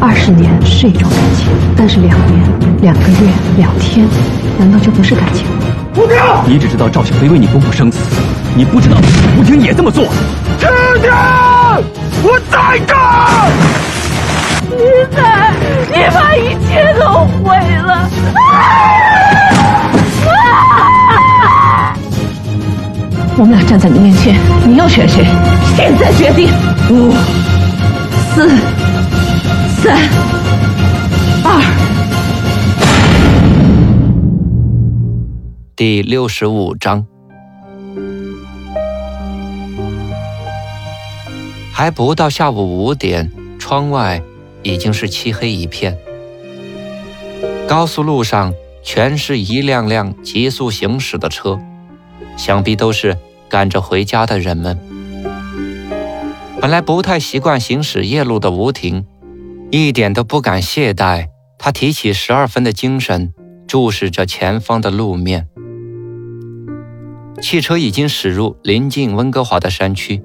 二十年是一种感情，但是两年、两个月、两天，难道就不是感情？吴婷，你只知道赵小飞为你不顾生死，你不知道吴婷也这么做。婷婷，我在这儿。你在，你把一切都毁了。我们俩站在你面前，你要选谁？现在决定。五、四、三、二。第六十五章，还不到下午五点，窗外已经是漆黑一片。高速路上全是一辆辆急速行驶的车。想必都是赶着回家的人们。本来不太习惯行驶夜路的吴婷，一点都不敢懈怠。他提起十二分的精神，注视着前方的路面。汽车已经驶入临近温哥华的山区，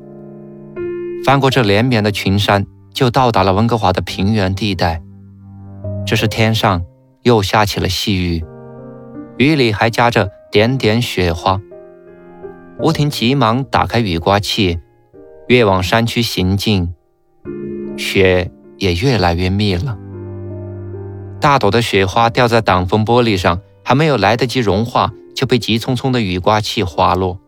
翻过这连绵的群山，就到达了温哥华的平原地带。这时天上又下起了细雨，雨里还夹着点点雪花。吴婷急忙打开雨刮器，越往山区行进，雪也越来越密了。大朵的雪花掉在挡风玻璃上，还没有来得及融化，就被急匆匆的雨刮器滑落。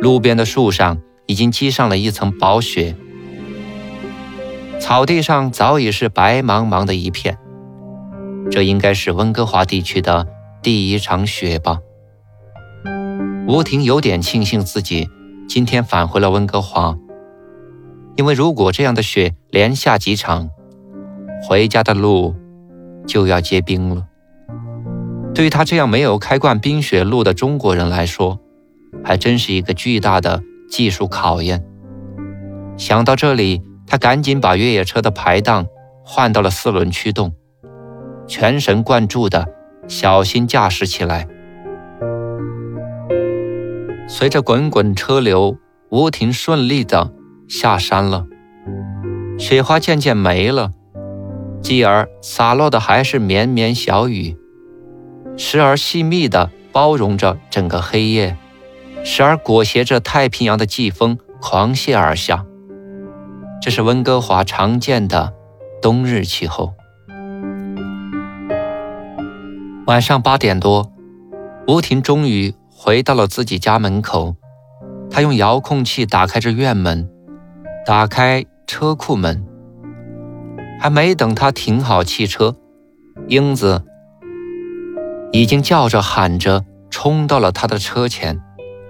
路边的树上已经积上了一层薄雪，草地上早已是白茫茫的一片。这应该是温哥华地区的第一场雪吧。吴婷有点庆幸自己今天返回了温哥华，因为如果这样的雪连下几场，回家的路就要结冰了。对于他这样没有开惯冰雪路的中国人来说，还真是一个巨大的技术考验。想到这里，他赶紧把越野车的排档换到了四轮驱动，全神贯注地小心驾驶起来。随着滚滚车流，吴婷顺利地下山了。雪花渐渐没了，继而洒落的还是绵绵小雨，时而细密地包容着整个黑夜，时而裹挟着太平洋的季风狂泻而下。这是温哥华常见的冬日气候。晚上八点多，吴婷终于。回到了自己家门口，他用遥控器打开着院门，打开车库门。还没等他停好汽车，英子已经叫着喊着冲到了他的车前。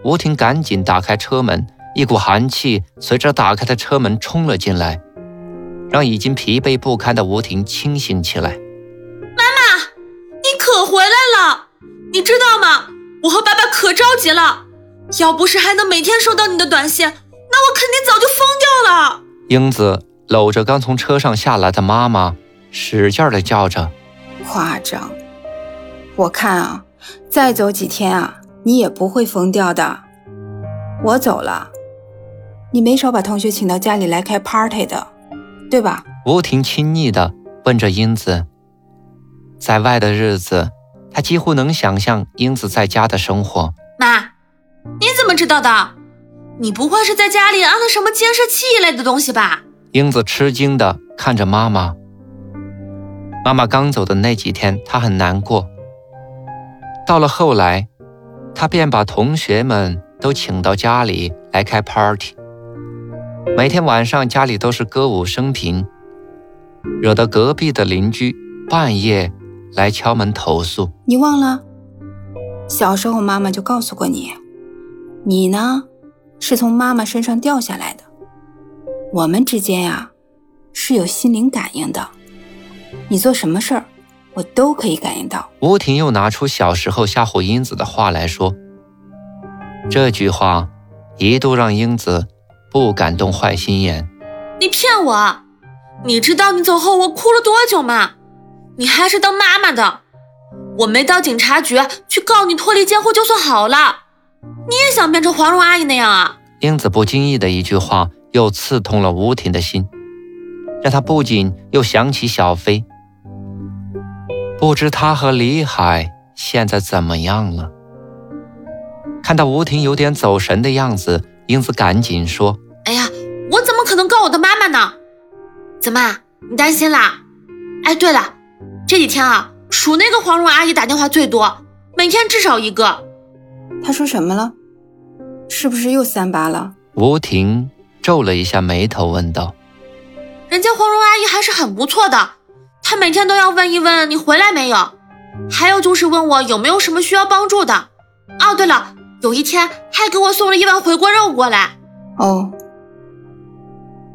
吴婷赶紧打开车门，一股寒气随着打开的车门冲了进来，让已经疲惫不堪的吴婷清醒起来。妈妈，你可回来了，你知道吗？我和爸爸可着急了，要不是还能每天收到你的短信，那我肯定早就疯掉了。英子搂着刚从车上下来的妈妈，使劲的叫着：“夸张！我看啊，再走几天啊，你也不会疯掉的。我走了，你没少把同学请到家里来开 party 的，对吧？”吴婷亲昵的问着英子：“在外的日子。”他几乎能想象英子在家的生活。妈，你怎么知道的？你不会是在家里安了什么监视器一类的东西吧？英子吃惊地看着妈妈。妈妈刚走的那几天，她很难过。到了后来，她便把同学们都请到家里来开 party。每天晚上家里都是歌舞升平，惹得隔壁的邻居半夜。来敲门投诉，你忘了？小时候妈妈就告诉过你，你呢是从妈妈身上掉下来的。我们之间呀是有心灵感应的，你做什么事儿，我都可以感应到。吴婷又拿出小时候吓唬英子的话来说，这句话一度让英子不敢动坏心眼。你骗我！你知道你走后我哭了多久吗？你还是当妈妈的，我没到警察局去告你脱离监护就算好了。你也想变成黄蓉阿姨那样啊？英子不经意的一句话，又刺痛了吴婷的心，让她不仅又想起小飞。不知他和李海现在怎么样了？看到吴婷有点走神的样子，英子赶紧说：“哎呀，我怎么可能告我的妈妈呢？怎么，你担心啦？哎，对了，这几天啊，数那个黄蓉阿姨打电话最多，每天至少一个。她说什么了？是不是又三八了？”吴婷皱了一下眉头，问道：“人家黄蓉阿姨还是很不错的。”她每天都要问一问你回来没有，还有就是问我有没有什么需要帮助的。哦，对了，有一天还给我送了一碗回锅肉过来。哦，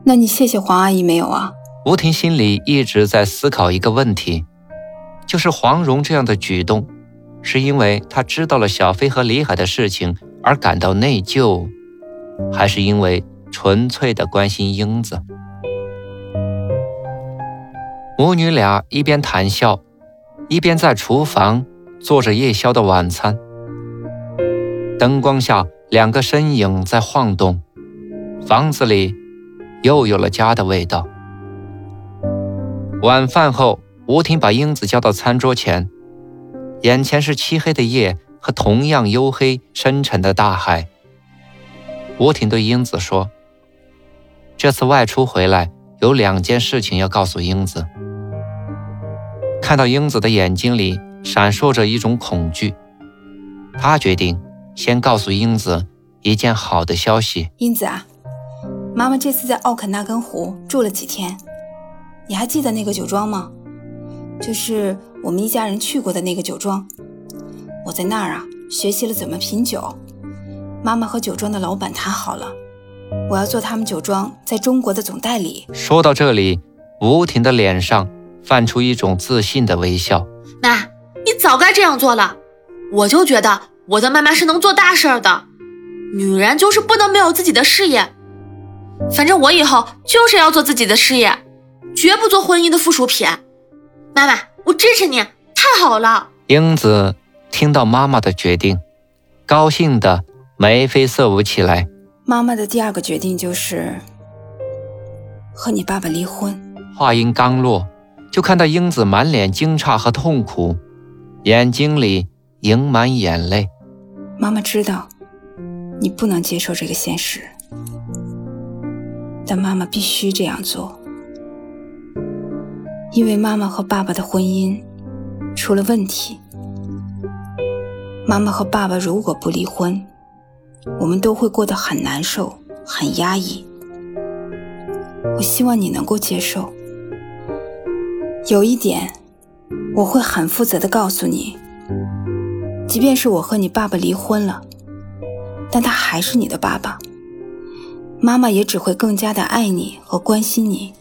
那你谢谢黄阿姨没有啊？吴婷心里一直在思考一个问题，就是黄蓉这样的举动，是因为他知道了小飞和李海的事情而感到内疚，还是因为纯粹的关心英子？母女俩一边谈笑，一边在厨房做着夜宵的晚餐。灯光下，两个身影在晃动，房子里又有了家的味道。晚饭后，吴婷把英子叫到餐桌前，眼前是漆黑的夜和同样黝黑深沉的大海。吴婷对英子说：“这次外出回来，有两件事情要告诉英子。”看到英子的眼睛里闪烁着一种恐惧，他决定先告诉英子一件好的消息。英子啊，妈妈这次在奥肯纳根湖住了几天，你还记得那个酒庄吗？就是我们一家人去过的那个酒庄。我在那儿啊学习了怎么品酒。妈妈和酒庄的老板谈好了，我要做他们酒庄在中国的总代理。说到这里，吴婷的脸上。泛出一种自信的微笑。妈，你早该这样做了。我就觉得我的妈妈是能做大事儿的。女人就是不能没有自己的事业。反正我以后就是要做自己的事业，绝不做婚姻的附属品。妈妈，我支持你，太好了。英子听到妈妈的决定，高兴的眉飞色舞起来。妈妈的第二个决定就是和你爸爸离婚。话音刚落。就看到英子满脸惊诧和痛苦，眼睛里盈满眼泪。妈妈知道你不能接受这个现实，但妈妈必须这样做，因为妈妈和爸爸的婚姻出了问题。妈妈和爸爸如果不离婚，我们都会过得很难受、很压抑。我希望你能够接受。有一点，我会很负责的告诉你，即便是我和你爸爸离婚了，但他还是你的爸爸，妈妈也只会更加的爱你和关心你。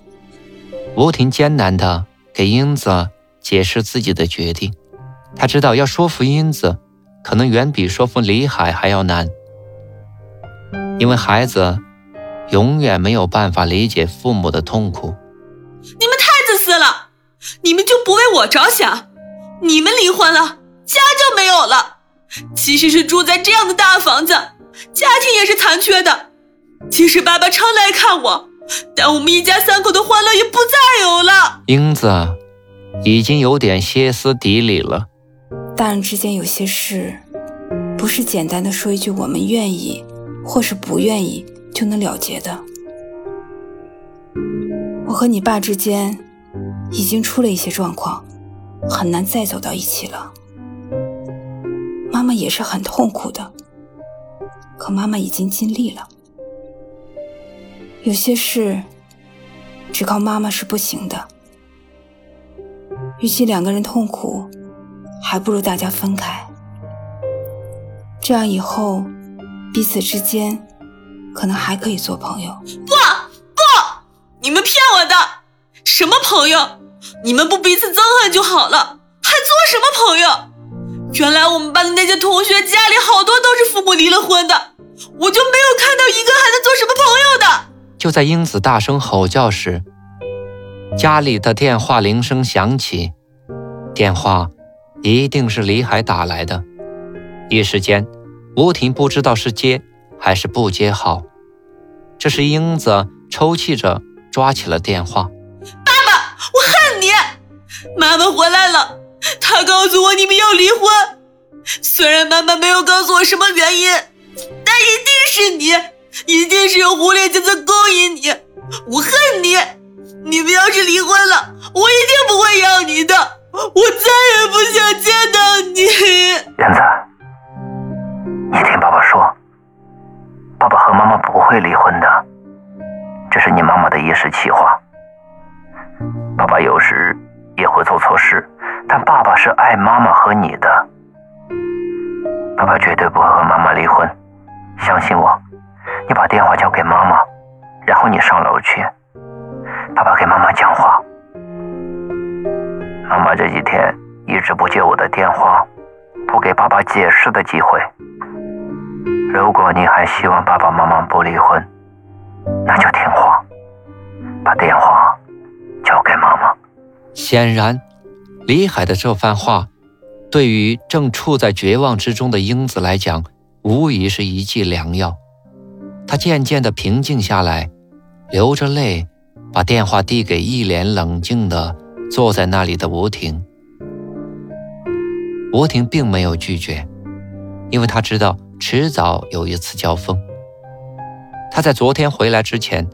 吴婷艰难的给英子解释自己的决定，他知道要说服英子，可能远比说服李海还要难，因为孩子永远没有办法理解父母的痛苦。你们太自私了。你们就不为我着想？你们离婚了，家就没有了。即使是住在这样的大房子，家庭也是残缺的。即使爸爸常来看我，但我们一家三口的欢乐也不再有了。英子已经有点歇斯底里了。大人之间有些事，不是简单的说一句“我们愿意”或是“不愿意”就能了结的。我和你爸之间。已经出了一些状况，很难再走到一起了。妈妈也是很痛苦的，可妈妈已经尽力了。有些事只靠妈妈是不行的。与其两个人痛苦，还不如大家分开。这样以后彼此之间可能还可以做朋友。不不，你们骗我的！什么朋友？你们不彼此憎恨就好了。还做什么朋友？原来我们班的那些同学家里好多都是父母离了婚的，我就没有看到一个还能做什么朋友的。就在英子大声吼叫时，家里的电话铃声响起，电话一定是李海打来的。一时间，吴婷不知道是接还是不接好。这时，英子抽泣着抓起了电话：“爸爸，我恨你！妈妈回来了，她告诉我你们要离婚。虽然妈妈没有告诉我什么原因，但一定是你，一定是有狐狸精在勾引你。我恨你！你们要是离婚了，我一定不会要你的，我再也不想见到你。”燕子，你听爸爸说。爸爸和妈妈不会离婚的，这是你妈妈的一时气话。爸爸有时也会做错事，但爸爸是爱妈妈和你的。爸爸绝对不会和妈妈离婚，相信我。你把电话交给妈妈，然后你上楼去。爸爸给妈妈讲话。妈妈这几天一直不接我的电话，不给爸爸解释的机会。如果你还希望爸爸妈妈不离婚，那就听话，把电话交给妈妈。显然，李海的这番话，对于正处在绝望之中的英子来讲，无疑是一剂良药。她渐渐的平静下来，流着泪，把电话递给一脸冷静的坐在那里的吴婷。吴婷并没有拒绝，因为她知道。迟早有一次交锋。他在昨天回来之前，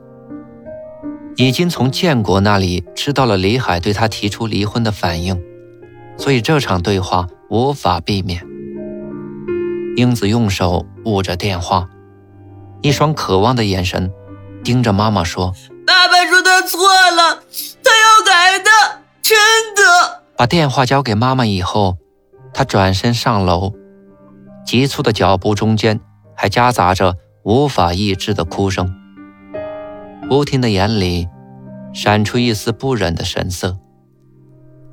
已经从建国那里知道了李海对他提出离婚的反应，所以这场对话无法避免。英子用手捂着电话，一双渴望的眼神盯着妈妈说：“爸爸说他错了，他要改的，真的。”把电话交给妈妈以后，他转身上楼。急促的脚步中间，还夹杂着无法抑制的哭声。吴婷的眼里闪出一丝不忍的神色，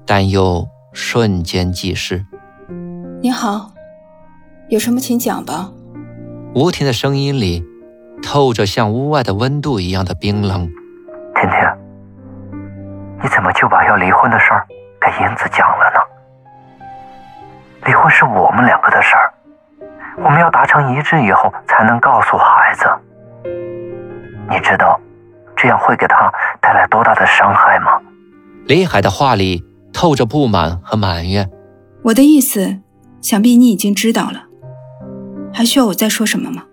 但又瞬间即逝。你好，有什么请讲吧。吴婷的声音里透着像屋外的温度一样的冰冷。婷婷，你怎么就把要离婚的事儿给英子讲了呢？离婚是我们两个的事儿。我们要达成一致以后才能告诉孩子。你知道这样会给他带来多大的伤害吗？李海的话里透着不满和埋怨。我的意思，想必你已经知道了，还需要我再说什么吗？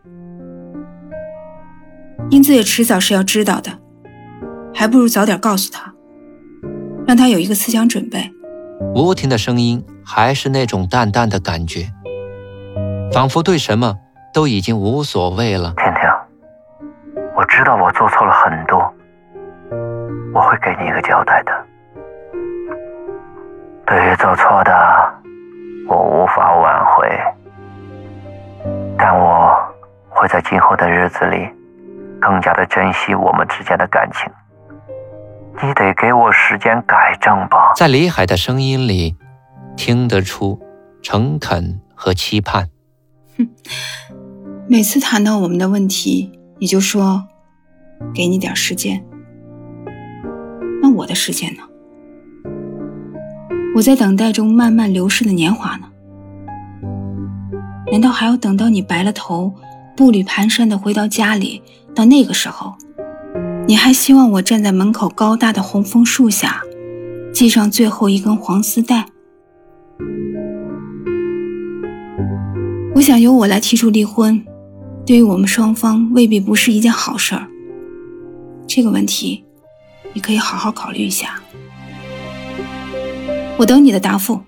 英子也迟早是要知道的，还不如早点告诉他，让他有一个思想准备。吴婷的声音还是那种淡淡的感觉。仿佛对什么都已经无所谓了。婷婷，我知道我做错了很多，我会给你一个交代的。对于做错的，我无法挽回，但我会在今后的日子里更加的珍惜我们之间的感情。你得给我时间改正吧。在李海的声音里，听得出诚恳和期盼。哼，每次谈到我们的问题，你就说给你点时间。那我的时间呢？我在等待中慢慢流逝的年华呢？难道还要等到你白了头，步履蹒跚的回到家里？到那个时候，你还希望我站在门口高大的红枫树下，系上最后一根黄丝带？我想由我来提出离婚，对于我们双方未必不是一件好事儿。这个问题，你可以好好考虑一下。我等你的答复。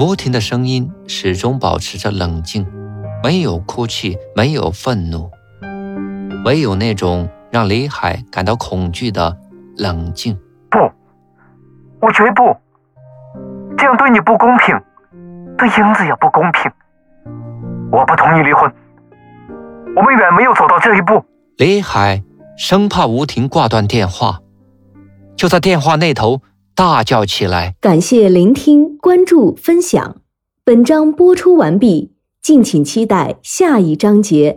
吴婷的声音始终保持着冷静，没有哭泣，没有愤怒，唯有那种让李海感到恐惧的冷静。不，我绝不，这样对你不公平，对英子也不公平。我不同意离婚，我们远没有走到这一步。李海生怕吴婷挂断电话，就在电话那头大叫起来。感谢聆听、关注、分享。本章播出完毕，敬请期待下一章节。